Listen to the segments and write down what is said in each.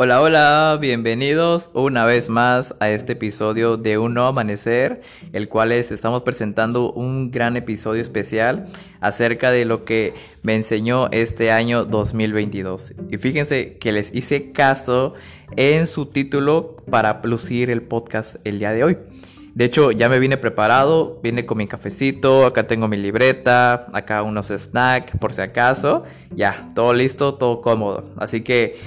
Hola, hola, bienvenidos una vez más a este episodio de Un Amanecer, el cual es, estamos presentando un gran episodio especial acerca de lo que me enseñó este año 2022. Y fíjense que les hice caso en su título para lucir el podcast el día de hoy. De hecho, ya me vine preparado, vine con mi cafecito, acá tengo mi libreta, acá unos snacks por si acaso. Ya, todo listo, todo cómodo. Así que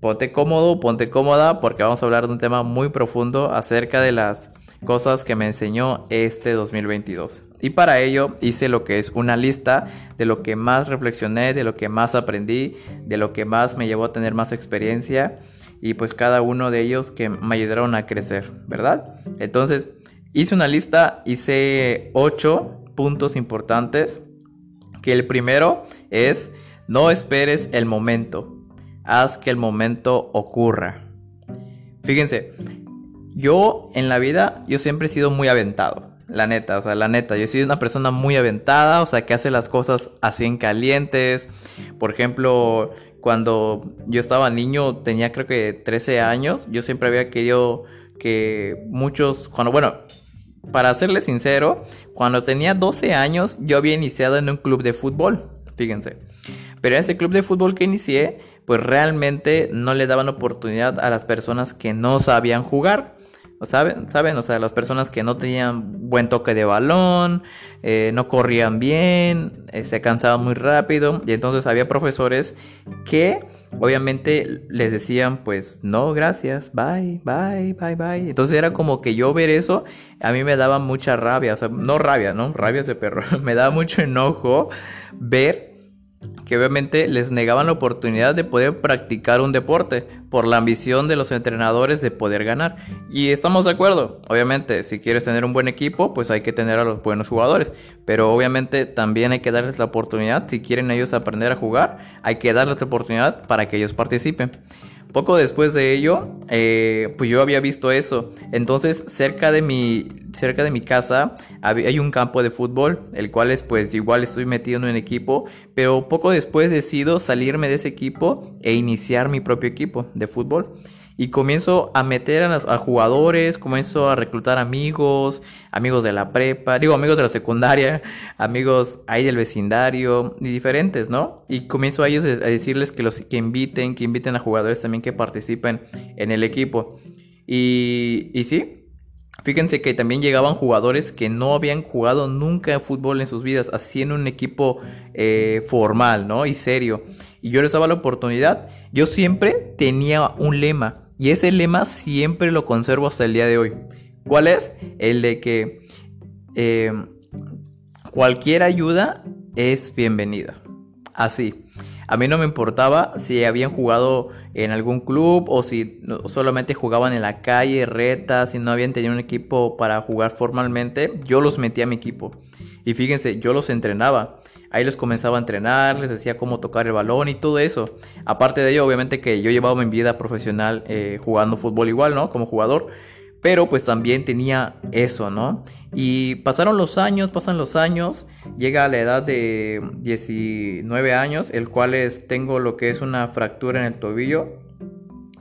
ponte cómodo, ponte cómoda, porque vamos a hablar de un tema muy profundo acerca de las cosas que me enseñó este 2022. Y para ello hice lo que es una lista de lo que más reflexioné, de lo que más aprendí, de lo que más me llevó a tener más experiencia y pues cada uno de ellos que me ayudaron a crecer, ¿verdad? Entonces hice una lista, hice ocho puntos importantes, que el primero es no esperes el momento, haz que el momento ocurra. Fíjense, yo en la vida, yo siempre he sido muy aventado. La neta, o sea, la neta, yo soy una persona muy aventada, o sea, que hace las cosas así en calientes. Por ejemplo, cuando yo estaba niño, tenía creo que 13 años, yo siempre había querido que muchos, cuando, bueno, para serles sincero, cuando tenía 12 años, yo había iniciado en un club de fútbol, fíjense. Pero ese club de fútbol que inicié, pues realmente no le daban oportunidad a las personas que no sabían jugar. ¿Saben? ¿Saben? O sea, las personas que no tenían buen toque de balón, eh, no corrían bien, eh, se cansaban muy rápido. Y entonces había profesores que obviamente les decían pues no, gracias, bye, bye, bye, bye. Entonces era como que yo ver eso, a mí me daba mucha rabia. O sea, no rabia, ¿no? Rabia de perro. me daba mucho enojo ver que obviamente les negaban la oportunidad de poder practicar un deporte por la ambición de los entrenadores de poder ganar. Y estamos de acuerdo, obviamente, si quieres tener un buen equipo, pues hay que tener a los buenos jugadores, pero obviamente también hay que darles la oportunidad, si quieren ellos aprender a jugar, hay que darles la oportunidad para que ellos participen. Poco después de ello, eh, pues yo había visto eso. Entonces, cerca de mi, cerca de mi casa hay un campo de fútbol, el cual es pues igual estoy metido en un equipo, pero poco después decido salirme de ese equipo e iniciar mi propio equipo de fútbol. Y comienzo a meter a, jugadores, comienzo a reclutar amigos, amigos de la prepa, digo amigos de la secundaria, amigos ahí del vecindario y diferentes, ¿no? Y comienzo a ellos a decirles que los que inviten, que inviten a jugadores también que participen en el equipo. Y, y sí, Fíjense que también llegaban jugadores que no habían jugado nunca fútbol en sus vidas, así en un equipo eh, formal, ¿no? Y serio. Y yo les daba la oportunidad. Yo siempre tenía un lema. Y ese lema siempre lo conservo hasta el día de hoy. ¿Cuál es? El de que eh, cualquier ayuda es bienvenida. Así. A mí no me importaba si habían jugado en algún club o si solamente jugaban en la calle, retas, si no habían tenido un equipo para jugar formalmente. Yo los metía a mi equipo. Y fíjense, yo los entrenaba. Ahí les comenzaba a entrenar, les decía cómo tocar el balón y todo eso. Aparte de ello, obviamente que yo llevaba mi vida profesional eh, jugando fútbol igual, ¿no? Como jugador. Pero pues también tenía eso, ¿no? Y pasaron los años, pasan los años, llega a la edad de 19 años, el cual es, tengo lo que es una fractura en el tobillo.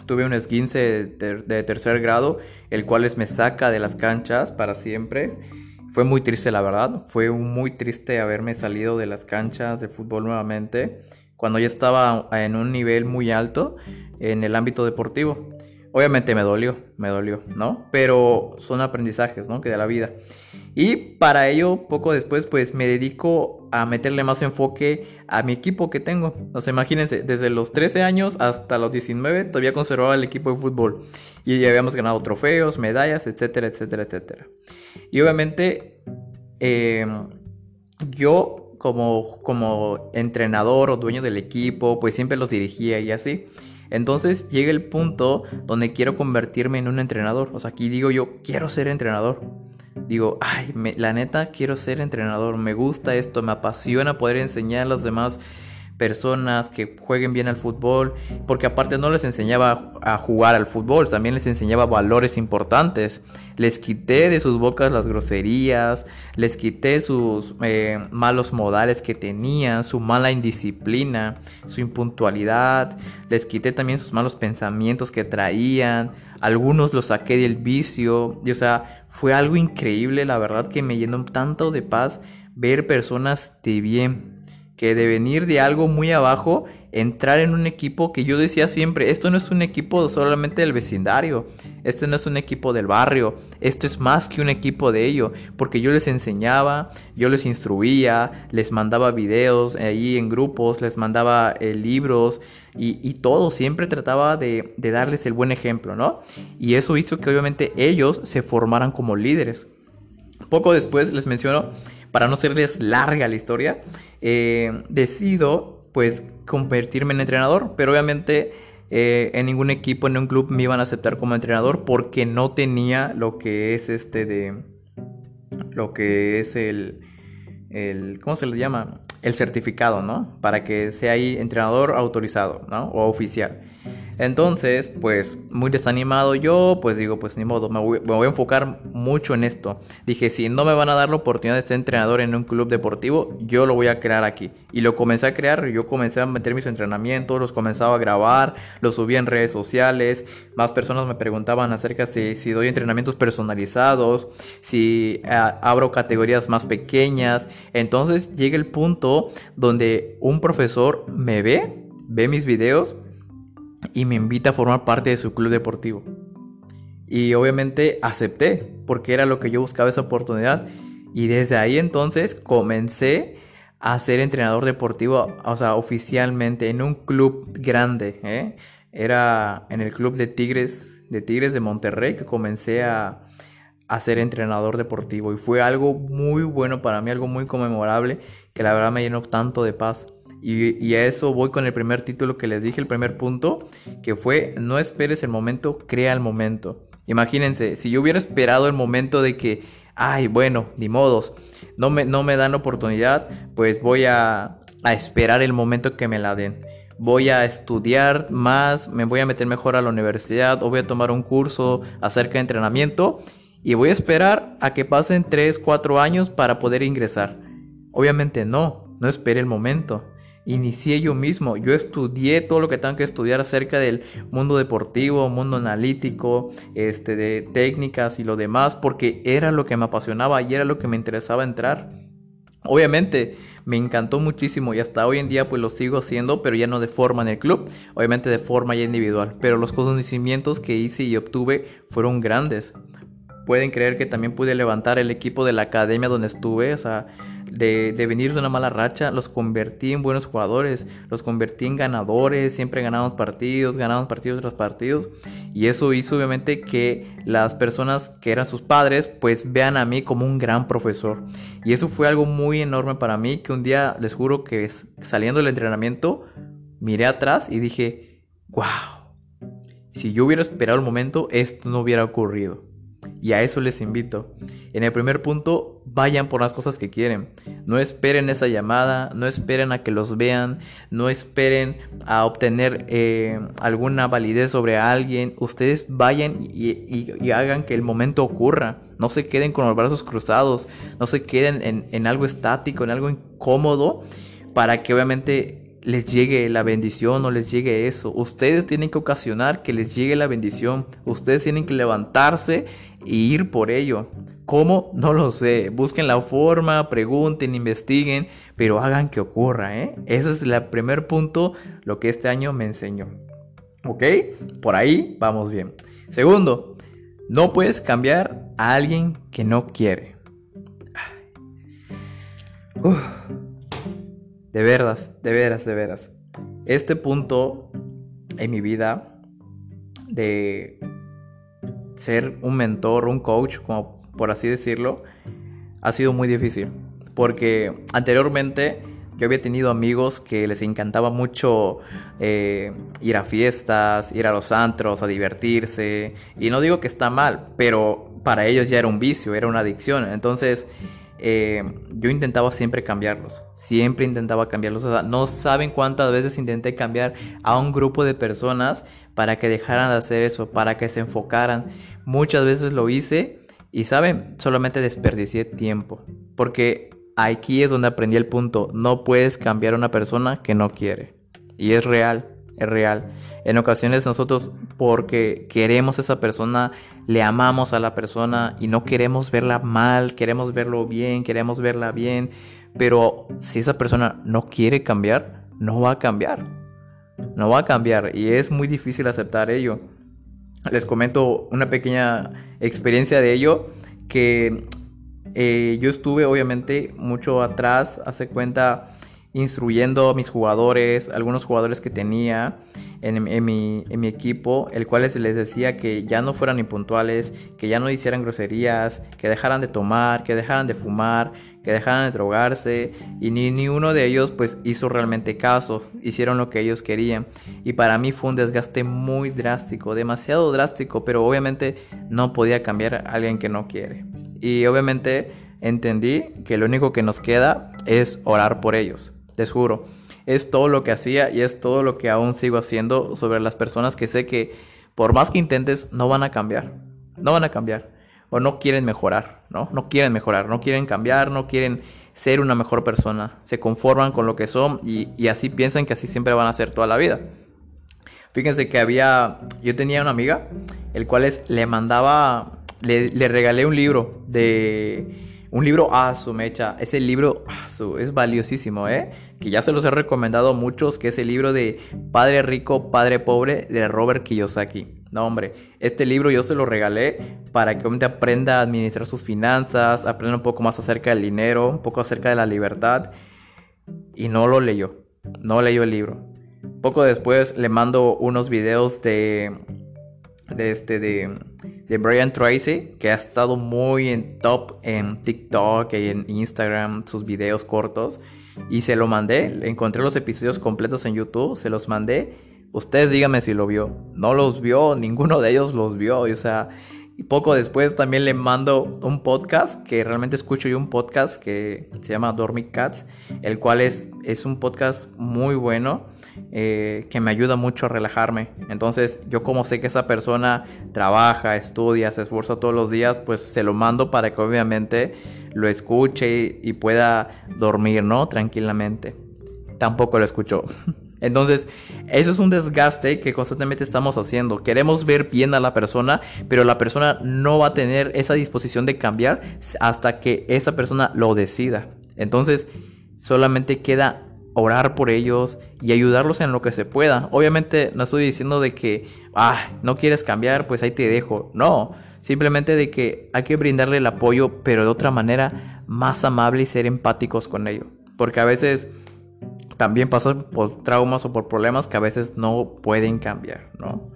Tuve un esguince de, tercer grado, el cual es, me saca de las canchas para siempre. Fue muy triste, la verdad. Fue muy triste haberme salido de las canchas de fútbol nuevamente cuando ya estaba en un nivel muy alto en el ámbito deportivo. Obviamente me dolió, me dolió, ¿no? Pero son aprendizajes, ¿no? Que de la vida. Y para ello, poco después, pues me dedico a meterle más enfoque a mi equipo que tengo. O sea, imagínense, desde los 13 años hasta los 19 todavía conservaba el equipo de fútbol. Y ya habíamos ganado trofeos, medallas, etcétera, etcétera, etcétera. Y obviamente, em, yo como, como entrenador o dueño del equipo, pues siempre los dirigía y así. Entonces llega el punto donde quiero convertirme en un entrenador. O sea, aquí digo yo, quiero ser entrenador. Digo, ay, la neta quiero ser entrenador. Me gusta esto, me apasiona poder enseñar a los demás personas que jueguen bien al fútbol, porque aparte no les enseñaba a jugar al fútbol, también les enseñaba valores importantes. Les quité de sus bocas las groserías, les quité sus eh, malos modales que tenían, su mala indisciplina, su impuntualidad, les quité también sus malos pensamientos que traían, algunos los saqué del vicio, y o sea, fue algo increíble, la verdad que me llenó tanto de paz ver personas de bien que de venir de algo muy abajo, entrar en un equipo que yo decía siempre, esto no es un equipo solamente del vecindario, este no es un equipo del barrio, esto es más que un equipo de ello, porque yo les enseñaba, yo les instruía, les mandaba videos ahí en grupos, les mandaba eh, libros y, todo, siempre trataba de, de darles el buen ejemplo, ¿no? Y eso hizo que obviamente ellos se formaran como líderes. Poco después les menciono para no serles larga la historia, eh, decido pues convertirme en entrenador, pero obviamente eh, en ningún equipo, en un club me iban a aceptar como entrenador porque no tenía lo que es este de, lo que es el, el ¿cómo se le llama? El certificado, ¿no? Para que sea ahí entrenador autorizado, ¿no? O oficial. Entonces, pues muy desanimado yo, pues digo, pues ni modo, me voy, a enfocar mucho en esto. Dije, si no me van a dar la oportunidad de ser entrenador en un club deportivo, yo lo voy a crear aquí. Y lo comencé a crear, yo comencé a meter mis entrenamientos, los comenzaba a grabar, los subía en redes sociales. Más personas me preguntaban acerca de si doy entrenamientos personalizados, si eh, abro categorías más pequeñas. Entonces llega el punto donde un profesor me ve, ve mis videos y me invita a formar parte de su club deportivo. Y obviamente acepté, porque era lo que yo buscaba esa oportunidad. Y desde ahí entonces comencé a ser entrenador deportivo, o sea, oficialmente en un club grande. ¿eh? Era en el club de Tigres, de Tigres de Monterrey, que comencé a, a ser entrenador deportivo. Y fue algo muy bueno para mí, algo muy conmemorable, que la verdad me llenó tanto de paz. Y, a eso voy con el primer título que les dije, el primer punto, que fue no esperes el momento, crea el momento. Imagínense, si yo hubiera esperado el momento de que, ay, bueno, ni modos, no me, no me dan oportunidad, pues voy a, a esperar el momento que me la den. Voy a estudiar más, me voy a meter mejor a la universidad o voy a tomar un curso acerca de entrenamiento y voy a esperar a que pasen 3, 4 años para poder ingresar. Obviamente no, no espere el momento inicié yo mismo. Yo estudié todo lo que tengo que estudiar acerca del mundo deportivo, mundo analítico, este, de técnicas y lo demás, porque era lo que me apasionaba y era lo que me interesaba entrar. Obviamente me encantó muchísimo y hasta hoy en día pues lo sigo haciendo, pero ya no de forma en el club, obviamente de forma ya individual. Pero los conocimientos que hice y obtuve fueron grandes. Pueden creer que también pude levantar el equipo de la academia donde estuve, o sea, de, venir de una mala racha, los convertí en buenos jugadores, los convertí en ganadores, siempre ganábamos partidos, ganábamos partidos tras partidos. Y eso hizo obviamente que las personas que eran sus padres pues vean a mí como un gran profesor. Y eso fue algo muy enorme para mí que un día les juro que saliendo del entrenamiento miré atrás y dije, wow, si yo hubiera esperado el momento esto no hubiera ocurrido. Y a eso les invito. En el primer punto, vayan por las cosas que quieren. No esperen esa llamada, no esperen a que los vean, no esperen a obtener eh, alguna validez sobre alguien. Ustedes vayan y, hagan que el momento ocurra. No se queden con los brazos cruzados, no se queden en, en algo estático, en algo incómodo, para que obviamente les llegue la bendición o les llegue eso. Ustedes tienen que ocasionar que les llegue la bendición. Ustedes tienen que levantarse e ir por ello. ¿Cómo? No lo sé. Busquen la forma, pregunten, investiguen, pero hagan que ocurra. ¿eh? Ese es el primer punto, lo que este año me enseñó. ¿Ok? Por ahí vamos bien. Segundo, no puedes cambiar a alguien que no quiere. De veras, de veras, de veras. Este punto en mi vida de ser un mentor, un coach, como por así decirlo, ha sido muy difícil. Porque anteriormente yo había tenido amigos que les encantaba mucho eh, ir a fiestas, ir a los antros, a divertirse. Y no digo que está mal, pero para ellos ya era un vicio, era una adicción. Entonces eh, yo intentaba siempre cambiarlos. Siempre intentaba cambiarlos. O sea, no saben cuántas veces intenté cambiar a un grupo de personas para que dejaran de hacer eso, para que se enfocaran. Muchas veces lo hice y, ¿saben? Solamente desperdicié tiempo. Porque aquí es donde aprendí el punto. No puedes cambiar a una persona que no quiere. Y es real, es real. En ocasiones nosotros, porque queremos a esa persona, le amamos a la persona y no queremos verla mal, queremos verlo bien, queremos verla bien. Pero si esa persona no quiere cambiar, no va a cambiar. No va a cambiar y es muy difícil aceptar ello. Les comento una pequeña experiencia de ello que eh, yo estuve obviamente mucho atrás, hace cuenta, instruyendo a mis jugadores, algunos jugadores que tenía en, mi, en, mi, equipo, el cual les decía que ya no fueran impuntuales, que ya no hicieran groserías, que dejaran de tomar, que dejaran de fumar, que dejaran de drogarse y ni, ni uno de ellos pues hizo realmente caso, hicieron lo que ellos querían y para mí fue un desgaste muy drástico, demasiado drástico, pero obviamente no podía cambiar a alguien que no quiere y obviamente entendí que lo único que nos queda es orar por ellos, les juro. Es todo lo que hacía y es todo lo que aún sigo haciendo sobre las personas que sé que por más que intentes no van a cambiar. No van a cambiar o no quieren mejorar, ¿no? No quieren mejorar, no quieren cambiar, no quieren ser una mejor persona. Se conforman con lo que son y, así piensan que así siempre van a ser toda la vida. Fíjense que había, yo tenía una amiga, el cual es, le mandaba, le, regalé un libro de un libro, ah, su mecha. Ese libro, ah, es valiosísimo, ¿eh? Que ya se los he recomendado a muchos, que es el libro de Padre Rico, Padre Pobre de Robert Kiyosaki. No, hombre, este libro yo se lo regalé para que hombre aprenda a administrar sus finanzas, aprenda un poco más acerca del dinero, un poco acerca de la libertad. Y no lo leyó, no leyó el libro. Poco después le mando unos videos de, de este, de, de Brian Tracy, que ha estado muy en top en TikTok y en Instagram, sus videos cortos. Y se lo mandé, encontré los episodios completos en YouTube, se los mandé Ustedes díganme si lo vio. No los vio, ninguno de ellos los vio. O sea, y poco después también le mando un podcast que realmente escucho yo un podcast que se llama Dormic Cats, el cual es, es un podcast muy bueno eh, que me ayuda mucho a relajarme. Entonces yo como sé que esa persona trabaja, estudia, se esfuerza todos los días, pues se lo mando para que obviamente lo escuche y, y pueda dormir, ¿no? Tranquilamente. Tampoco lo escuchó. Entonces, eso es un desgaste que constantemente estamos haciendo. Queremos ver bien a la persona, pero la persona no va a tener esa disposición de cambiar hasta que esa persona lo decida. Entonces, solamente queda orar por ellos y ayudarlos en lo que se pueda. Obviamente no estoy diciendo de que, ah, no quieres cambiar, pues ahí te dejo. No, simplemente de que hay que brindarle el apoyo, pero de otra manera más amable y ser empáticos con ellos. Porque a veces también pasan por traumas o por problemas que a veces no pueden cambiar, ¿no?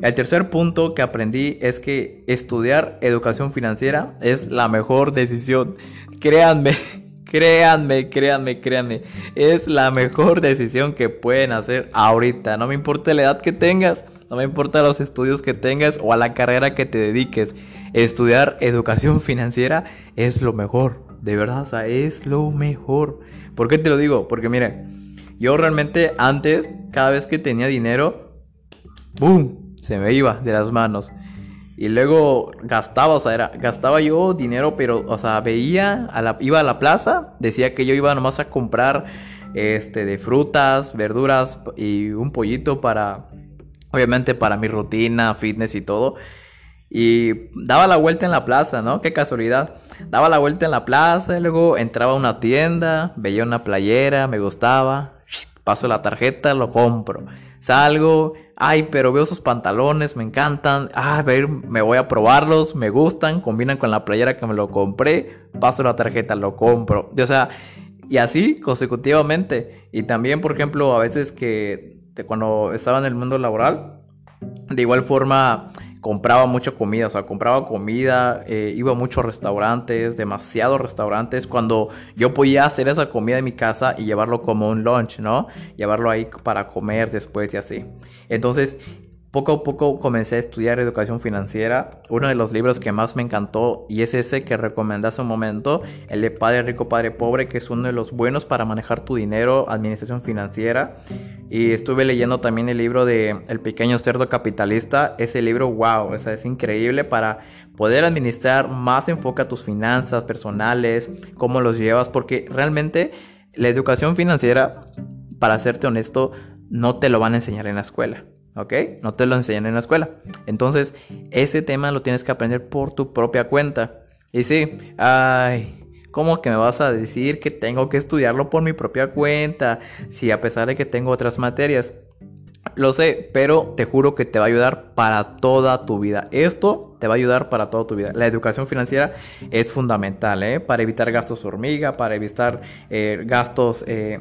El tercer punto que aprendí es que estudiar educación financiera es la mejor decisión. Créanme, créanme, créanme, créanme. Es la mejor decisión que pueden hacer ahorita. No me importa la edad que tengas, no me importa los estudios que tengas o a la carrera que te dediques. Estudiar educación financiera es lo mejor. De verdad, o sea, es lo mejor. ¿Por qué te lo digo? Porque mire, yo realmente antes, cada vez que tenía dinero, ¡boom! Se me iba de las manos. Y luego gastaba, o sea, gastaba yo dinero, pero, o sea, veía, a la, iba a la plaza, decía que yo iba nomás a comprar, este, de frutas, verduras y un pollito para, obviamente para mi rutina, fitness y todo. Y daba la vuelta en la plaza, ¿no? Qué casualidad. Daba la vuelta en la plaza luego entraba a una tienda, veía una playera, me gustaba, paso la tarjeta, lo compro. Salgo, ay, pero veo sus pantalones, me encantan, ah, me voy a probarlos, me gustan, combinan con la playera que me lo compré, paso la tarjeta, lo compro. O sea, y así consecutivamente. Y también, por ejemplo, a veces que cuando estaba en el mundo laboral, de igual forma compraba mucha comida, o sea, compraba comida, eh, iba a muchos restaurantes, demasiados restaurantes, cuando yo podía hacer esa comida en mi casa y llevarlo como un lunch, ¿no? Llevarlo ahí para comer después y así. Entonces, poco a poco comencé a estudiar educación financiera. Uno de los libros que más me encantó y es ese que recomendé hace un momento, el de Padre Rico, Padre Pobre, que es uno de los buenos para manejar tu dinero, administración financiera. Y estuve leyendo también el libro de El pequeño cerdo capitalista. Ese libro, wow, es increíble para poder administrar más enfoque a tus finanzas personales, cómo los llevas, porque realmente la educación financiera, para serte honesto, no te lo van a enseñar en la escuela. ¿Ok? No te lo enseñan en la escuela. Entonces, ese tema lo tienes que aprender por tu propia cuenta. Y sí, ay, ¿cómo que me vas a decir que tengo que estudiarlo por mi propia cuenta? Si a pesar de que tengo otras materias. Lo sé, pero te juro que te va a ayudar para toda tu vida. Esto te va a ayudar para toda tu vida. La educación financiera es fundamental, ¿eh? Para evitar gastos hormiga, para evitar eh, gastos eh,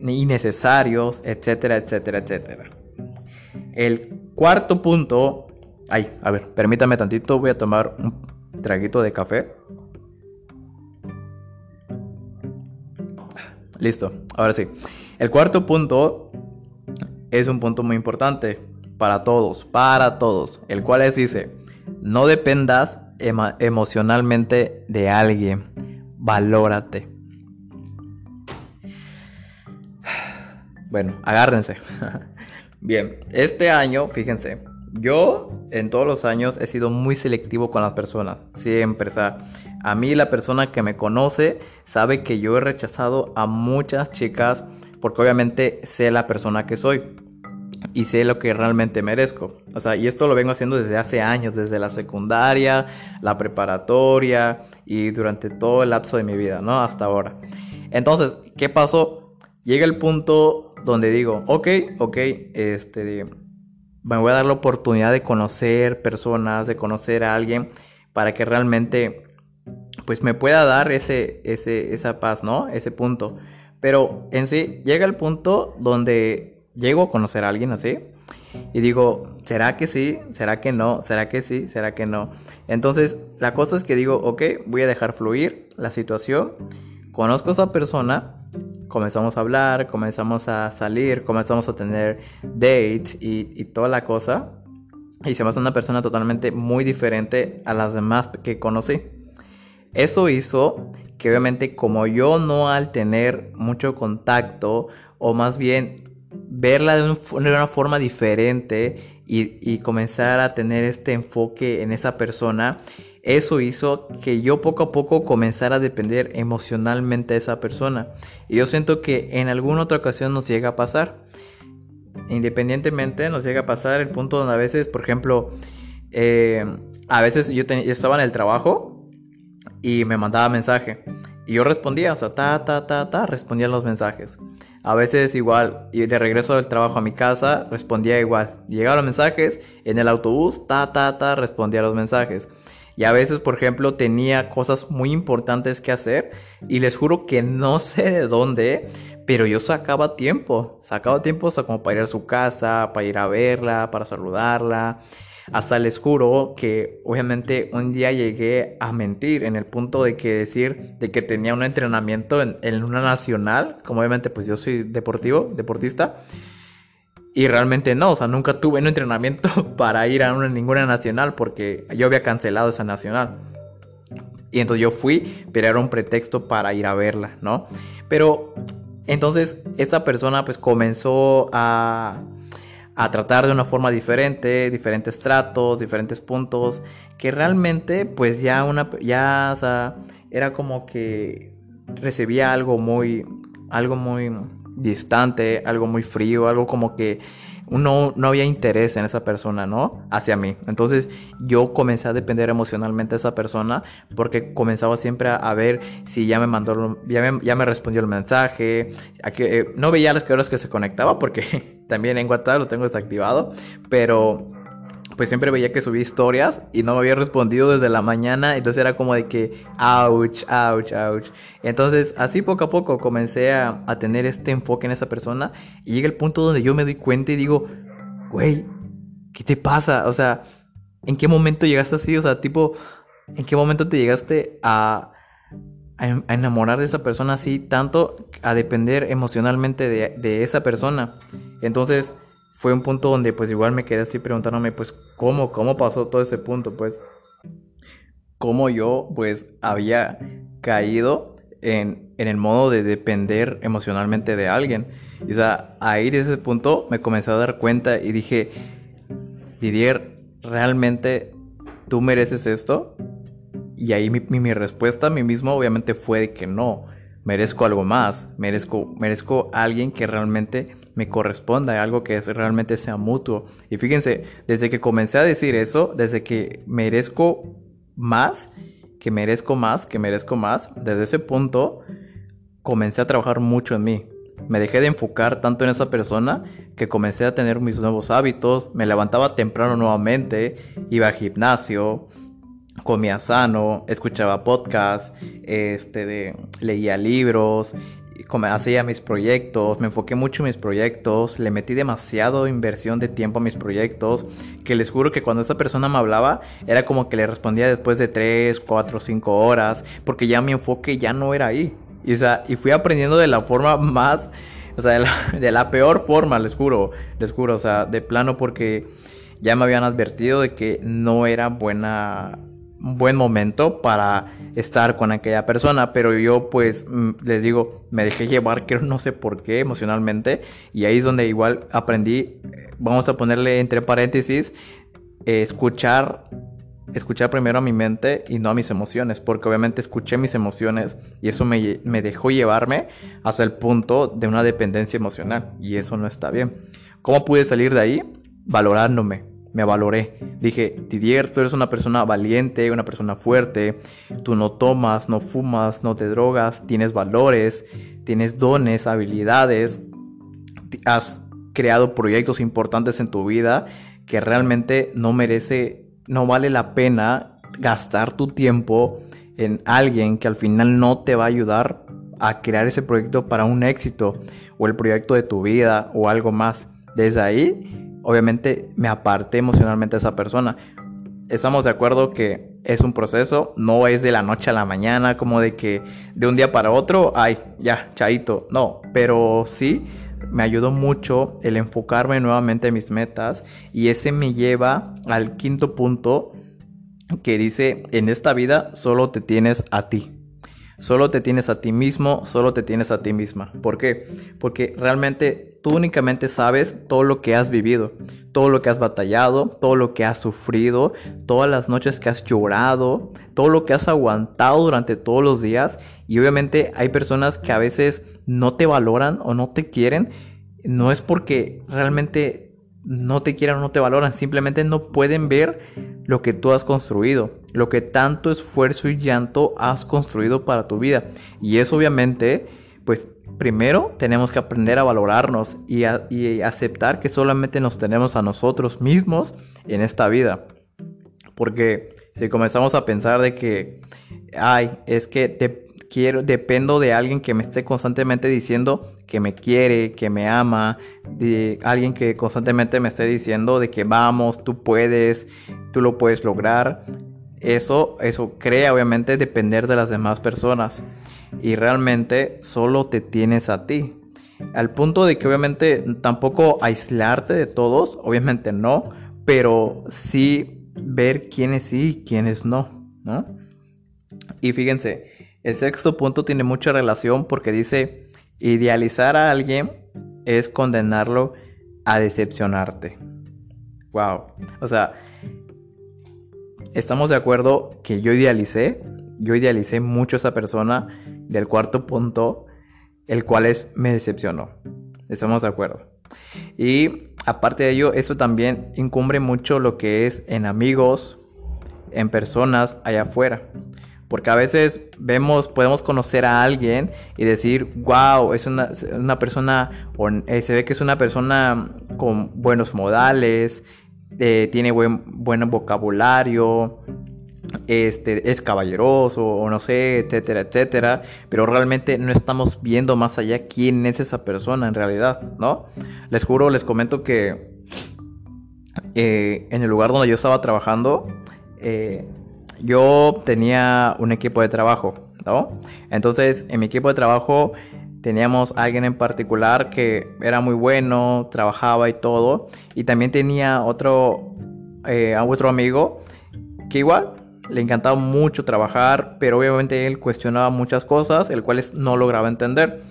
innecesarios, etcétera, etcétera, etcétera. El cuarto punto. Ay, a ver, permítame tantito. Voy a tomar un traguito de café. Listo, ahora sí. El cuarto punto es un punto muy importante para todos, para todos. El cual es dice, no dependas emocionalmente de alguien. Valórate. Bueno, agárrense. Bien, este año, fíjense, yo en todos los años he sido muy selectivo con las personas, siempre, o sea, a mí la persona que me conoce sabe que yo he rechazado a muchas chicas porque obviamente sé la persona que soy y sé lo que realmente merezco. O sea, y esto lo vengo haciendo desde hace años, desde la secundaria, la preparatoria y durante todo el lapso de mi vida, ¿no? Hasta ahora. Entonces, ¿qué pasó? Llega el punto donde digo, ok, ok, este, me voy a dar la oportunidad de conocer personas, de conocer a alguien para que realmente, pues me pueda dar ese, ese, esa paz, ¿no? Ese punto. Pero en sí, llega el punto donde llego a conocer a alguien así y digo, ¿será que sí? ¿Será que no? ¿Será que sí? ¿Será que no? Entonces, la cosa es que digo, ok, voy a dejar fluir la situación, conozco a esa persona comenzamos a hablar, comenzamos a salir, comenzamos a tener dates y, toda la cosa. Y se me hace una persona totalmente muy diferente a las demás que conocí. Eso hizo que obviamente como yo no al tener mucho contacto o más bien verla de, una forma diferente y, y comenzar a tener este enfoque en esa persona, eso hizo que yo poco a poco comenzara a depender emocionalmente de esa persona. Y yo siento que en alguna otra ocasión nos llega a pasar. Independientemente nos llega a pasar el punto donde a veces, por ejemplo, eh, a veces yo, estaba en el trabajo y me mandaba mensaje. Y yo respondía, o sea, ta, ta, ta, ta, respondía los mensajes. A veces igual, y de regreso del trabajo a mi casa, respondía igual. Llegaban los mensajes, en el autobús, ta, ta, ta, respondía los mensajes. Y a veces, por ejemplo, tenía cosas muy importantes que hacer y les juro que no sé de dónde, pero yo sacaba tiempo, sacaba tiempo hasta como para ir a su casa, para ir a verla, para saludarla. Hasta les juro que obviamente un día llegué a mentir en el punto de que decir de que tenía un entrenamiento en, en una nacional, como obviamente pues yo soy deportivo, deportista. Y realmente no, o sea, nunca tuve un entrenamiento para ir a una, ninguna nacional porque yo había cancelado esa nacional. Y entonces yo fui, pero era un pretexto para ir a verla, ¿no? Pero entonces esta persona pues comenzó a, a tratar de una forma diferente, diferentes tratos, diferentes puntos, que realmente pues ya una, ya, o sea, era como que recibía algo muy, algo muy distante, algo muy frío, algo como que uno no había interés en esa persona, ¿no? Hacia mí. Entonces yo comencé a depender emocionalmente de esa persona porque comenzaba siempre a, ver si ya me mandó, ya me, ya me respondió el mensaje, a que, eh, no veía las horas que se conectaba porque también en WhatsApp lo tengo desactivado, pero pues siempre veía que subía historias y no me había respondido desde la mañana, entonces era como de que, ouch, ouch, ouch. Entonces, así poco a poco comencé a, tener este enfoque en esa persona y llega el punto donde yo me doy cuenta y digo, güey, ¿qué te pasa? O sea, ¿en qué momento llegaste así? O sea, tipo, ¿en qué momento te llegaste a, a, enamorar de esa persona así, tanto a depender emocionalmente de esa persona? Entonces, fue un punto donde pues igual me quedé así preguntándome pues cómo, cómo pasó todo ese punto, pues cómo yo pues había caído en, en el modo de depender emocionalmente de alguien. Y o sea, ahí de ese punto me comencé a dar cuenta y dije, Didier, ¿realmente tú mereces esto? Y ahí mi, mi, respuesta a mí mismo obviamente fue que no, merezco algo más, merezco, merezco alguien que realmente me corresponda, algo que realmente sea mutuo. Y fíjense, desde que comencé a decir eso, desde que merezco más, que merezco más, que merezco más, desde ese punto comencé a trabajar mucho en mí. Me dejé de enfocar tanto en esa persona que comencé a tener mis nuevos hábitos, me levantaba temprano nuevamente, iba al gimnasio, comía sano, escuchaba podcasts, este, de, leía libros, hacía mis proyectos, me enfoqué mucho en mis proyectos, le metí demasiado inversión de tiempo a mis proyectos, que les juro que cuando esa persona me hablaba era como que le respondía después de 3, 4, 5 horas, porque ya mi enfoque ya no era ahí. Y, o sea, y fui aprendiendo de la forma más, o sea, de la, de la peor forma, les juro, les juro, o sea, de plano porque ya me habían advertido de que no era buena buen momento para estar con aquella persona, pero yo pues mm, les digo, me dejé llevar, que no sé por qué emocionalmente, y ahí es donde igual aprendí, vamos a ponerle entre paréntesis, escuchar, escuchar primero a mi mente y no a mis emociones, porque obviamente escuché mis emociones y eso me, me dejó llevarme hasta el punto de una dependencia emocional, y eso no está bien. ¿Cómo pude salir de ahí? Valorándome, me valoré. Dije, Didier, tú eres una persona valiente, una persona fuerte, tú no tomas, no fumas, no te drogas, tienes valores, tienes dones, habilidades, has creado proyectos importantes en tu vida que realmente no merece, no vale la pena gastar tu tiempo en alguien que al final no te va a ayudar a crear ese proyecto para un éxito o el proyecto de tu vida o algo más. Desde ahí obviamente me aparté emocionalmente de esa persona. Estamos de acuerdo que es un proceso, no es de la noche a la mañana, como de que de un día para otro, ay, ya, chaito, no, pero sí me ayudó mucho el enfocarme nuevamente en mis metas y ese me lleva al quinto punto que dice, en esta vida solo te tienes a ti. Solo te tienes a ti mismo, solo te tienes a ti misma. ¿Por qué? Porque realmente tú únicamente sabes todo lo que has vivido, todo lo que has batallado, todo lo que has sufrido, todas las noches que has llorado, todo lo que has aguantado durante todos los días. Y obviamente hay personas que a veces no te valoran o no te quieren. No es porque realmente no te quieran o no te valoran, simplemente no pueden ver lo que tú has construido, lo que tanto esfuerzo y llanto has construido para tu vida. Y eso obviamente, pues primero tenemos que aprender a valorarnos y, aceptar que solamente nos tenemos a nosotros mismos en esta vida. Porque si comenzamos a pensar de que, ay, es que te quiero, dependo de alguien que me esté constantemente diciendo que me quiere, que me ama, de alguien que constantemente me esté diciendo de que vamos, tú puedes, tú lo puedes lograr. Eso, eso crea obviamente depender de las demás personas y realmente solo te tienes a ti. Al punto de que obviamente tampoco aislarte de todos, obviamente no, pero sí ver quiénes sí y quiénes no, ¿no? Y fíjense, el sexto punto tiene mucha relación porque dice, Idealizar a alguien es condenarlo a decepcionarte. Wow. O sea, estamos de acuerdo que yo idealicé, yo idealicé mucho a esa persona del cuarto punto, el cual es me decepcionó. Estamos de acuerdo. Y aparte de ello, esto también incumbre mucho lo que es en amigos, en personas allá afuera. Porque a veces vemos, podemos conocer a alguien y decir, wow, es una, persona, eh, se ve que es una persona con buenos modales, eh, tiene buen, buen vocabulario, este, es caballeroso o no sé, etcétera, etcétera, pero realmente no estamos viendo más allá quién es esa persona en realidad, ¿no? Les juro, les comento que eh, en el lugar donde yo estaba trabajando, yo tenía un equipo de trabajo, ¿no? Entonces, en mi equipo de trabajo teníamos a alguien en particular que era muy bueno, trabajaba y todo. Y también tenía otro, eh, otro amigo que igual le encantaba mucho trabajar, pero obviamente él cuestionaba muchas cosas, el cual no lograba entender.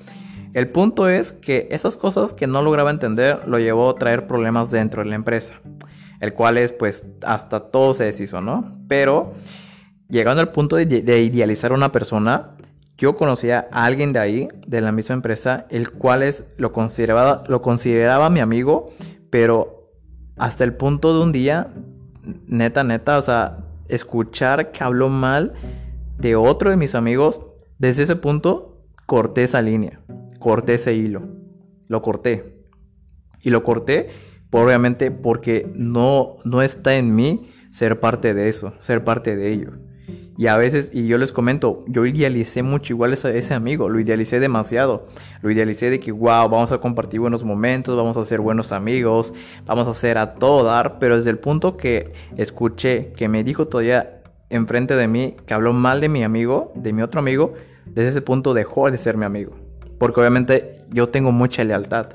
El punto es que esas cosas que no lograba entender lo llevó a traer problemas dentro de la empresa, el cual es pues hasta todo se deshizo, ¿no? Pero llegando al punto de, de idealizar a una persona, yo conocía a alguien de ahí, de la misma empresa, el cual es, lo, consideraba, lo consideraba mi amigo, pero hasta el punto de un día, neta, neta, o sea, escuchar que habló mal de otro de mis amigos, desde ese punto corté esa línea, corté ese hilo, lo corté. Y lo corté, obviamente, porque no, no está en mí ser parte de eso, ser parte de ello. Y a veces, y yo les comento, yo idealicé mucho igual a ese amigo, lo idealicé demasiado. Lo idealicé de que, wow, vamos a compartir buenos momentos, vamos a ser buenos amigos, vamos a hacer a todo dar, pero desde el punto que escuché que me dijo todavía enfrente de mí, que habló mal de mi amigo, de mi otro amigo, desde ese punto dejó de ser mi amigo. Porque obviamente yo tengo mucha lealtad.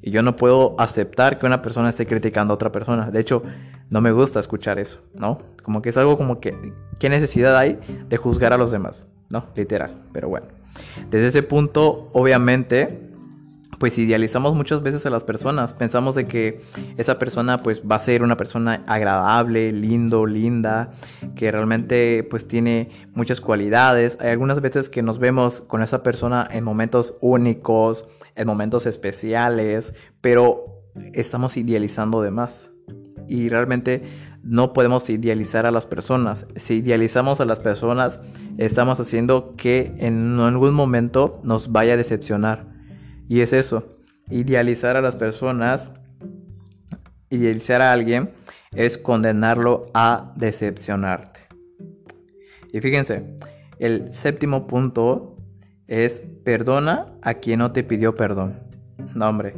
Y yo no puedo aceptar que una persona esté criticando a otra persona. De hecho, no me gusta escuchar eso, ¿no? Como que es algo como que, ¿qué necesidad hay de juzgar a los demás? ¿No? Literal, pero bueno. Desde ese punto, obviamente, pues idealizamos muchas veces a las personas. Pensamos de que esa persona pues va a ser una persona agradable, lindo, linda, que realmente pues tiene muchas cualidades. Hay algunas veces que nos vemos con esa persona en momentos únicos, en momentos especiales, pero estamos idealizando de más. Y realmente no podemos idealizar a las personas. Si idealizamos a las personas, estamos haciendo que en algún momento nos vaya a decepcionar. Y es eso, idealizar a las personas, idealizar a alguien es condenarlo a decepcionarte. Y fíjense, el séptimo punto es perdona a quien no te pidió perdón. No, hombre,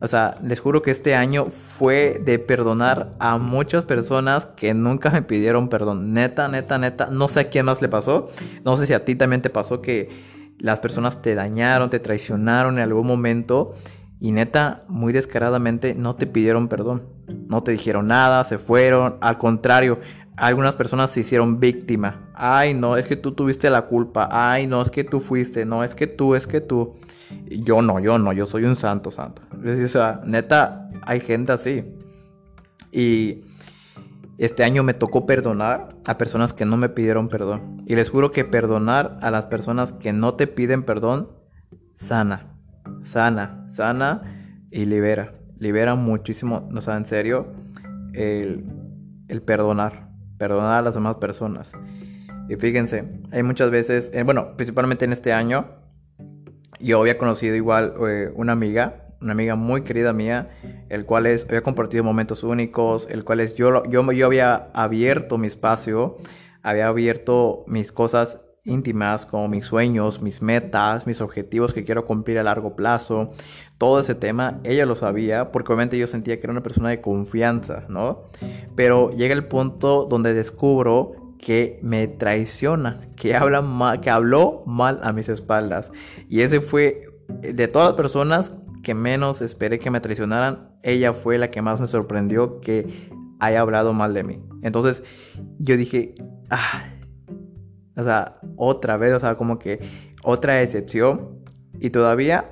o sea, les juro que este año fue de perdonar a muchas personas que nunca me pidieron perdón. Neta, neta, neta. No sé a quién más le pasó. No sé si a ti también te pasó que las personas te dañaron, te traicionaron en algún momento. Y neta, muy descaradamente no te pidieron perdón. No te dijeron nada, se fueron. Al contrario, algunas personas se hicieron víctima. Ay, no, es que tú tuviste la culpa. Ay, no, es que tú fuiste. No, es que tú, es que tú. yo no, yo no, yo soy un santo, santo. O sea, neta, hay gente así. Y este año me tocó perdonar a personas que no me pidieron perdón. Y les juro que perdonar a las personas que no te piden perdón, sana. Sana, sana y libera. Libera muchísimo, o sea, en serio, el, el perdonar perdonar a las demás personas. Y fíjense, hay muchas veces, eh, bueno, principalmente en este año, yo había conocido igual eh, una amiga, una amiga muy querida mía, el cual es, había compartido momentos únicos, el cual es, yo, yo, yo había abierto mi espacio, había abierto mis cosas íntimas como mis sueños, mis metas, mis objetivos que quiero cumplir a largo plazo, todo ese tema, ella lo sabía porque obviamente yo sentía que era una persona de confianza, ¿no? Pero llega el punto donde descubro que me traiciona, que habla mal, que habló mal a mis espaldas y ese fue de todas las personas que menos esperé que me traicionaran, ella fue la que más me sorprendió que haya hablado mal de mí. Entonces yo dije, ah, o sea, otra vez, o sea, como que otra decepción. Y todavía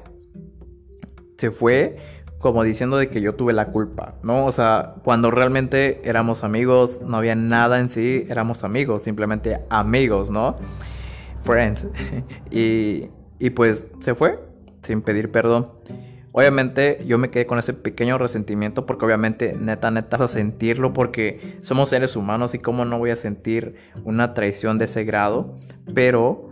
se fue como diciendo de que yo tuve la culpa, ¿no? O sea, cuando realmente éramos amigos, no había nada en sí, éramos amigos, simplemente amigos, ¿no? Friends. y, y pues se fue sin pedir perdón. Obviamente yo me quedé con ese pequeño resentimiento porque obviamente neta, neta a sentirlo porque somos seres humanos y cómo no voy a sentir una traición de ese grado. Pero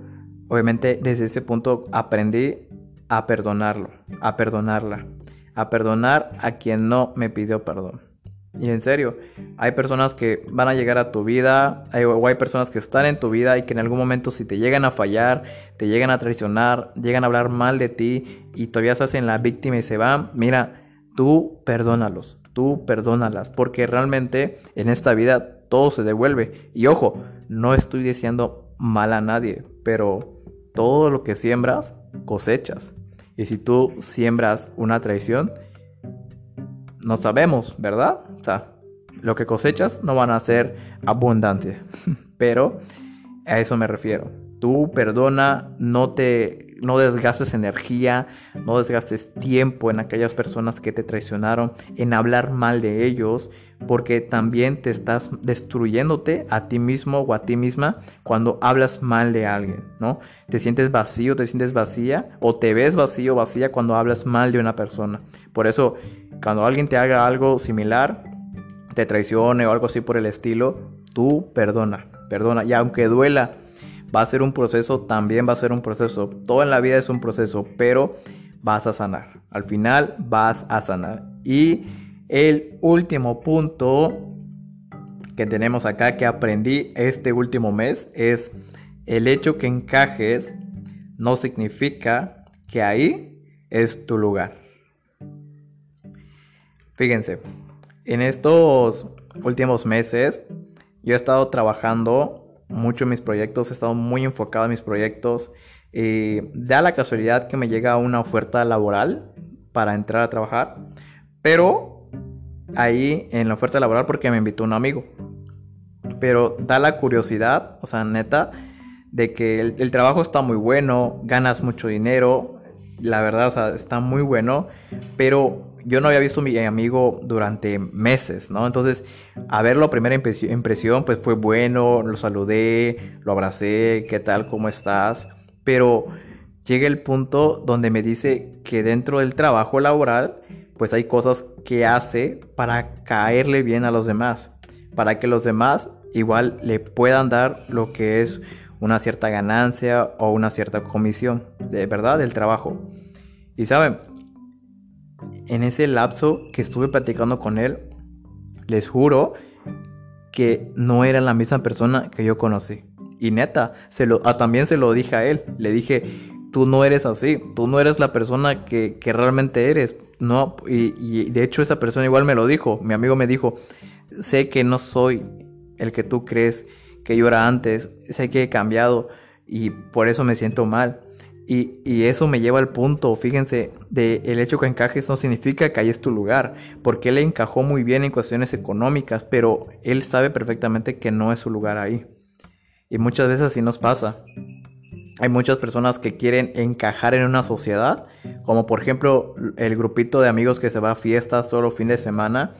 obviamente desde ese punto aprendí a perdonarlo, a perdonarla, a perdonar a quien no me pidió perdón. Y en serio, hay personas que van a llegar a tu vida, hay, o hay personas que están en tu vida y que en algún momento si te llegan a fallar, te llegan a traicionar, llegan a hablar mal de ti y todavía se hacen la víctima y se van, mira, tú perdónalos, tú perdónalas, porque realmente en esta vida todo se devuelve. Y ojo, no estoy diciendo mal a nadie, pero todo lo que siembras, cosechas. Y si tú siembras una traición, no sabemos, ¿verdad? O sea, lo que cosechas no van a ser abundante. Pero a eso me refiero. Tú perdona, no te no desgastes energía, no desgastes tiempo en aquellas personas que te traicionaron, en hablar mal de ellos, porque también te estás destruyéndote a ti mismo o a ti misma cuando hablas mal de alguien, ¿no? Te sientes vacío, te sientes vacía o te ves vacío, vacía cuando hablas mal de una persona. Por eso, cuando alguien te haga algo similar, te traicione o algo así por el estilo, tú perdona, perdona. Y aunque duela, va a ser un proceso, también va a ser un proceso. Todo en la vida es un proceso, pero vas a sanar. Al final vas a sanar. Y el último punto que tenemos acá que aprendí este último mes es el hecho que encajes no significa que ahí es tu lugar. Fíjense, en estos últimos meses yo he estado trabajando mucho en mis proyectos, he estado muy enfocado en mis proyectos. y da la casualidad que me llega una oferta laboral para entrar a trabajar, pero ahí en la oferta laboral porque me invitó un amigo. Pero da la curiosidad, o sea, neta, de que el, el trabajo está muy bueno, ganas mucho dinero, la verdad, o sea, está muy bueno, pero yo no había visto a mi amigo durante meses, ¿no? Entonces, a ver la primera impresión, pues fue bueno, lo saludé, lo abracé, ¿qué tal? ¿Cómo estás? Pero llega el punto donde me dice que dentro del trabajo laboral, pues hay cosas que hace para caerle bien a los demás, para que los demás igual le puedan dar lo que es una cierta ganancia o una cierta comisión, de verdad, del trabajo. Y saben, en ese lapso que estuve platicando con él, les juro que no era la misma persona que yo conocí. Y neta, se lo, ah, también se lo dije a él. Le dije, tú no eres así, tú no eres la persona que, realmente eres. No, y, y, de hecho esa persona igual me lo dijo. Mi amigo me dijo, sé que no soy el que tú crees que yo era antes, sé que he cambiado y por eso me siento mal. Y, eso me lleva al punto, fíjense, de el hecho que encajes no significa que ahí es tu lugar, porque él encajó muy bien en cuestiones económicas, pero él sabe perfectamente que no es su lugar ahí. Y muchas veces así nos pasa. Hay muchas personas que quieren encajar en una sociedad, como por ejemplo el grupito de amigos que se va a fiestas solo fin de semana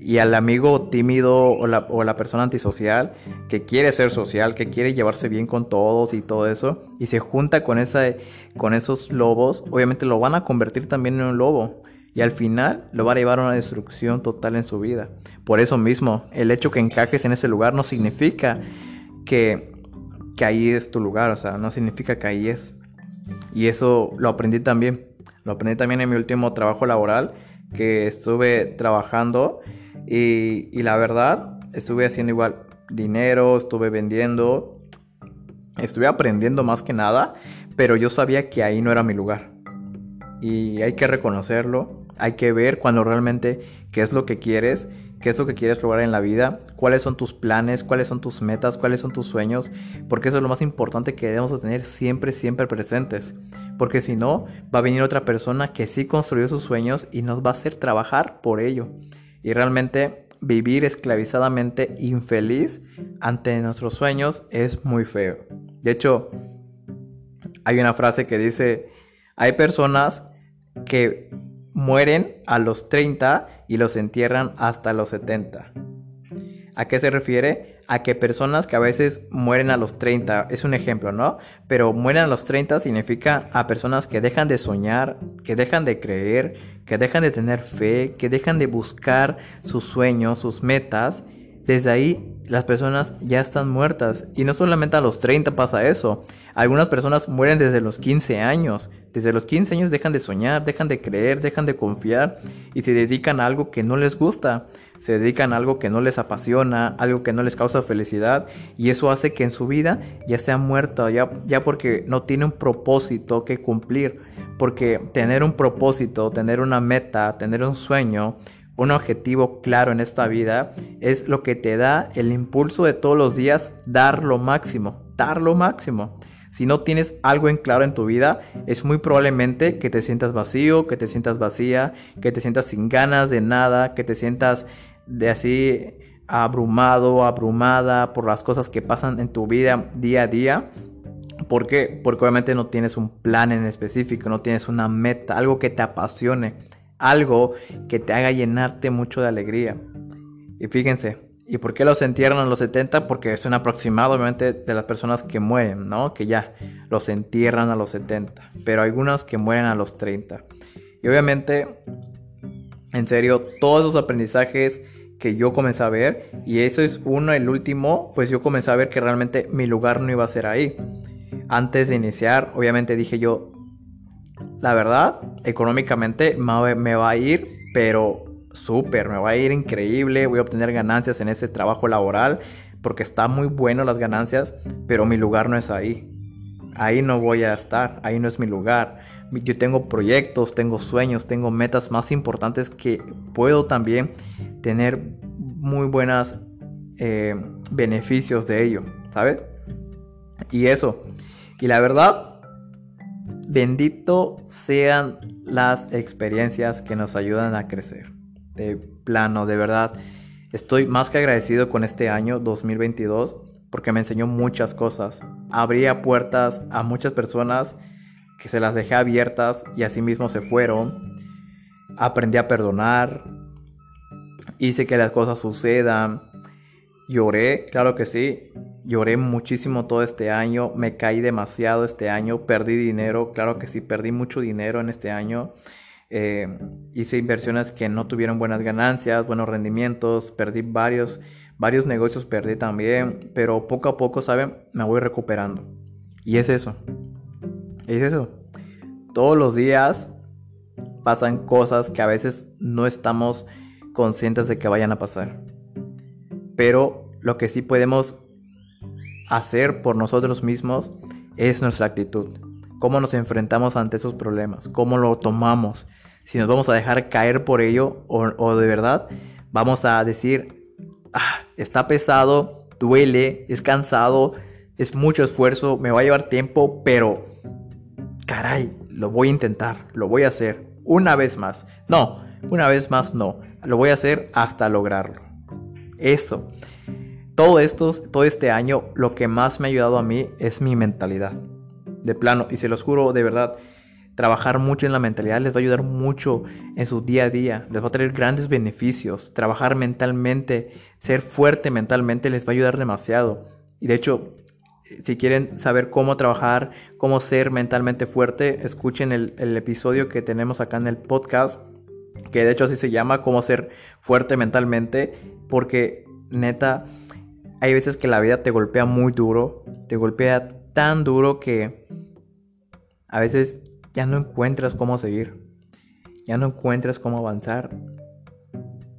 y al amigo tímido o la, o la, persona antisocial que quiere ser social, que quiere llevarse bien con todos y todo eso, y se junta con, esa, con esos lobos, obviamente lo van a convertir también en un lobo. Y al final lo va a llevar a una destrucción total en su vida. Por eso mismo, el hecho que encajes en ese lugar no significa que, que ahí es tu lugar, o sea, no significa que ahí es. Y eso lo aprendí también. Lo aprendí también en mi último trabajo laboral, que estuve trabajando y, la verdad, estuve haciendo igual dinero, estuve vendiendo, estuve aprendiendo más que nada, pero yo sabía que ahí no era mi lugar. Y hay que reconocerlo, hay que ver cuando realmente qué es lo que quieres, qué es lo que quieres lograr en la vida, cuáles son tus planes, cuáles son tus metas, cuáles son tus sueños, porque eso es lo más importante que debemos tener siempre, siempre presentes. Porque si no, va a venir otra persona que sí construyó sus sueños y nos va a hacer trabajar por ello. Y realmente vivir esclavizadamente infeliz ante nuestros sueños es muy feo. De hecho, hay una frase que dice, hay personas que mueren a los 30 y los entierran hasta los 70. ¿A qué se refiere? A que personas que a veces mueren a los 30, es un ejemplo, ¿no? Pero mueren a los 30 significa a personas que dejan de soñar, que dejan de creer, que dejan de tener fe, que dejan de buscar sus sueños, sus metas. Desde ahí las personas ya están muertas. Y no solamente a los 30 pasa eso. Algunas personas mueren desde los 15 años. Desde los 15 años dejan de soñar, dejan de creer, dejan de confiar y se dedican a algo que no les gusta se dedican a algo que no les apasiona, algo que no les causa felicidad y eso hace que en su vida ya sea muerto, ya, ya porque no tiene un propósito que cumplir, porque tener un propósito, tener una meta, tener un sueño, un objetivo claro en esta vida es lo que te da el impulso de todos los días dar lo máximo, dar lo máximo. Si no tienes algo en claro en tu vida, es muy probablemente que te sientas vacío, que te sientas vacía, que te sientas sin ganas de nada, que te sientas de así abrumado, abrumada por las cosas que pasan en tu vida día a día. ¿Por qué? Porque obviamente no tienes un plan en específico, no tienes una meta, algo que te apasione, algo que te haga llenarte mucho de alegría. Y fíjense, ¿y por qué los entierran a los 70? Porque es un aproximado obviamente de las personas que mueren, ¿no? Que ya los entierran a los 70, pero algunos que mueren a los 30. Y obviamente, en serio, todos esos aprendizajes que yo comencé a ver, y eso es uno, el último, pues yo comencé a ver que realmente mi lugar no iba a ser ahí. Antes de iniciar, obviamente dije yo, la verdad, económicamente me va a ir, pero súper, me va a ir increíble, voy a obtener ganancias en ese trabajo laboral, porque está muy bueno las ganancias, pero mi lugar no es ahí. Ahí no voy a estar, ahí no es mi lugar. Yo tengo proyectos, tengo sueños, tengo metas más importantes que puedo también tener muy buenos eh, beneficios de ello, ¿sabes? Y eso. Y la verdad, bendito sean las experiencias que nos ayudan a crecer. De plano, de verdad. Estoy más que agradecido con este año 2022 porque me enseñó muchas cosas. Abría puertas a muchas personas que se las dejé abiertas y así mismo se fueron. Aprendí a perdonar, hice que las cosas sucedan. Lloré, claro que sí. Lloré muchísimo todo este año. Me caí demasiado este año. Perdí dinero, claro que sí. Perdí mucho dinero en este año. Eh, hice inversiones que no tuvieron buenas ganancias, buenos rendimientos. Perdí varios, varios negocios, perdí también. Pero poco a poco, ¿saben? Me voy recuperando. Y es eso. Es eso. Todos los días pasan cosas que a veces no estamos conscientes de que vayan a pasar. Pero lo que sí podemos hacer por nosotros mismos es nuestra actitud. Cómo nos enfrentamos ante esos problemas, cómo lo tomamos. Si nos vamos a dejar caer por ello o, de verdad vamos a decir, ah, está pesado, duele, es cansado, es mucho esfuerzo, me va a llevar tiempo, pero caray, lo voy a intentar, lo voy a hacer una vez más. No, una vez más no. Lo voy a hacer hasta lograrlo. Eso. Todo esto, todo este año, lo que más me ha ayudado a mí es mi mentalidad. De plano, y se los juro de verdad, trabajar mucho en la mentalidad les va a ayudar mucho en su día a día, les va a traer grandes beneficios. Trabajar mentalmente, ser fuerte mentalmente les va a ayudar demasiado. Y de hecho, si quieren saber cómo trabajar, cómo ser mentalmente fuerte, escuchen el, el episodio que tenemos acá en el podcast que de hecho así se llama, cómo ser fuerte mentalmente, porque neta, hay veces que la vida te golpea muy duro, te golpea tan duro que a veces ya no encuentras cómo seguir, ya no encuentras cómo avanzar.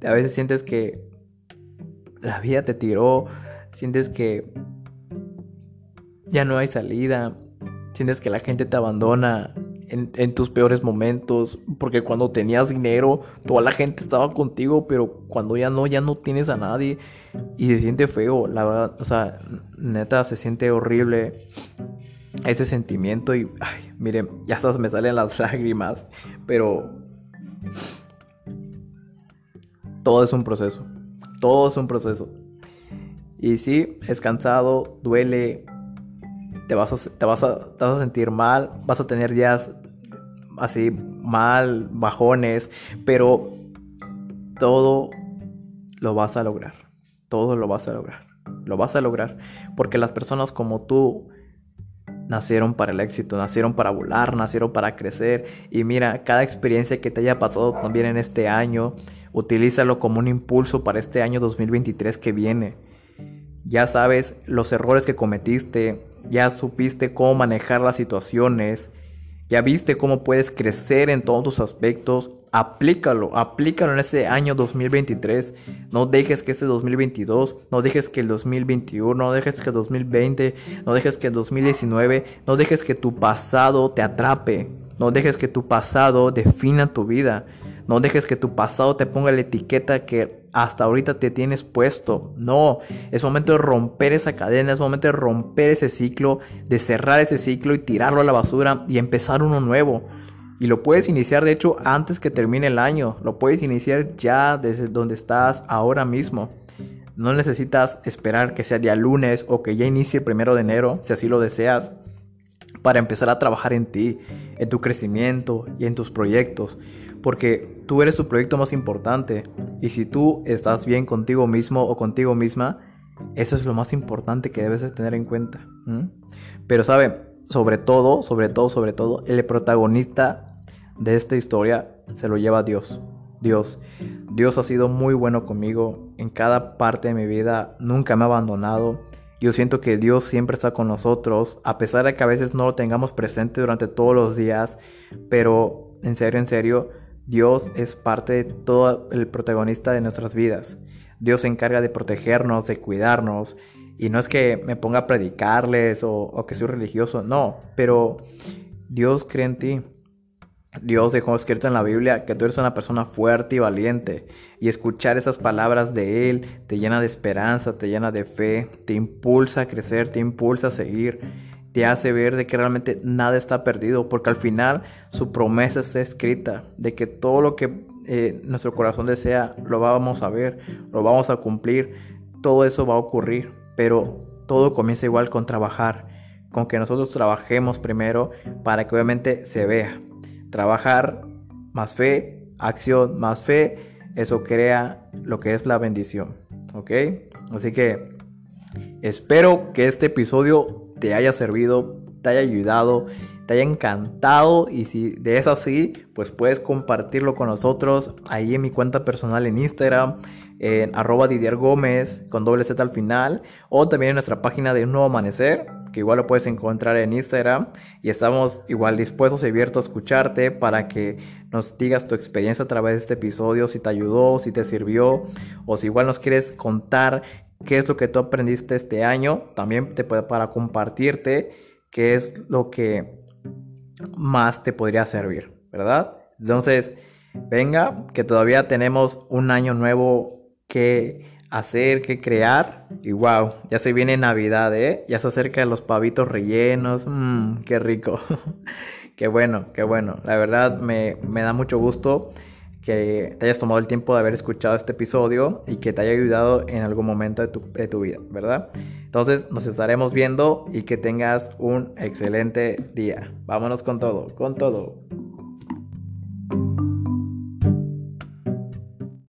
A veces sientes que la vida te tiró, sientes que ya no hay salida, sientes que la gente te abandona, en, tus peores momentos, porque cuando tenías dinero, toda la gente estaba contigo, pero cuando ya no, ya no tienes a nadie y se siente feo, la verdad, o sea, neta, se siente horrible ese sentimiento y, miren, ya hasta me salen las lágrimas, pero todo es un proceso, todo es un proceso. Y sí, es cansado, duele, te vas, te, vas a, te vas a sentir mal, vas a tener días así mal, bajones, pero todo lo vas a lograr, todo lo vas a lograr, lo vas a lograr, porque las personas como tú nacieron para el éxito, nacieron para volar, nacieron para crecer. Y mira, cada experiencia que te haya pasado también en este año, utilízalo como un impulso para este año 2023 que viene. Ya sabes los errores que cometiste, ya supiste cómo manejar las situaciones, ya viste cómo puedes crecer en todos tus aspectos, aplícalo, aplícalo en ese año 2023. No dejes que este 2022, no dejes que el 2021, no dejes que el 2020, no dejes que el 2019, no dejes que tu pasado te atrape, no dejes que tu pasado defina tu vida, no dejes que tu pasado te ponga la etiqueta que hasta ahorita te tienes puesto. No, es momento de romper esa cadena, es momento de romper ese ciclo, de cerrar ese ciclo y tirarlo a la basura y empezar uno nuevo. Y lo puedes iniciar, de hecho, antes que termine el año. Lo puedes iniciar ya desde donde estás ahora mismo. No necesitas esperar que sea día lunes o que ya inicie el primero de enero, si así lo deseas, para empezar a trabajar en ti, en tu crecimiento y en tus proyectos. Porque tú eres tu proyecto más importante. Y si tú estás bien contigo mismo o contigo misma, eso es lo más importante que debes de tener en cuenta. Pero sabe, sobre todo, sobre todo, sobre todo, el protagonista de esta historia se lo lleva Dios. Dios. Dios ha sido muy bueno conmigo en cada parte de mi vida, nunca me ha abandonado. Yo siento que Dios siempre está con nosotros, a pesar de que a veces no lo tengamos presente durante todos los días, pero en serio, en serio, Dios es parte de todo el protagonista de nuestras vidas. Dios se encarga de protegernos, de cuidarnos. Y no es que me ponga a predicarles o, que soy religioso, no, pero Dios cree en ti. Dios dejó escrito en la Biblia que tú eres una persona fuerte y valiente. Y escuchar esas palabras de Él te llena de esperanza, te llena de fe, te impulsa a crecer, te impulsa a seguir, te hace ver de que realmente nada está perdido, porque al final su promesa está escrita, de que todo lo que eh, nuestro corazón desea lo vamos a ver, lo vamos a cumplir, todo eso va a ocurrir, pero todo comienza igual con trabajar, con que nosotros trabajemos primero para que obviamente se vea. Trabajar más fe, acción más fe, eso crea lo que es la bendición. ¿Ok? Así que espero que este episodio te haya servido, te haya ayudado, te haya encantado y si de es así, pues puedes compartirlo con nosotros ahí en mi cuenta personal en Instagram, en arroba Didier Gómez con doble Z al final o también en nuestra página de Un Nuevo Amanecer que igual lo puedes encontrar en Instagram y estamos igual dispuestos y abiertos a escucharte para que nos digas tu experiencia a través de este episodio, si te ayudó, si te sirvió o si igual nos quieres contar qué es lo que tú aprendiste este año, también te puede para compartirte qué es lo que más te podría servir, ¿verdad? Entonces, venga, que todavía tenemos un año nuevo que hacer, que crear. Y wow, ya se viene Navidad, ¿eh? Ya se acerca los pavitos rellenos. Mmm, qué rico. qué bueno, qué bueno. La verdad me, me, da mucho gusto que te hayas tomado el tiempo de haber escuchado este episodio y que te haya ayudado en algún momento de tu, de tu vida, ¿verdad? Entonces nos estaremos viendo y que tengas un excelente día. Vámonos con todo, con todo.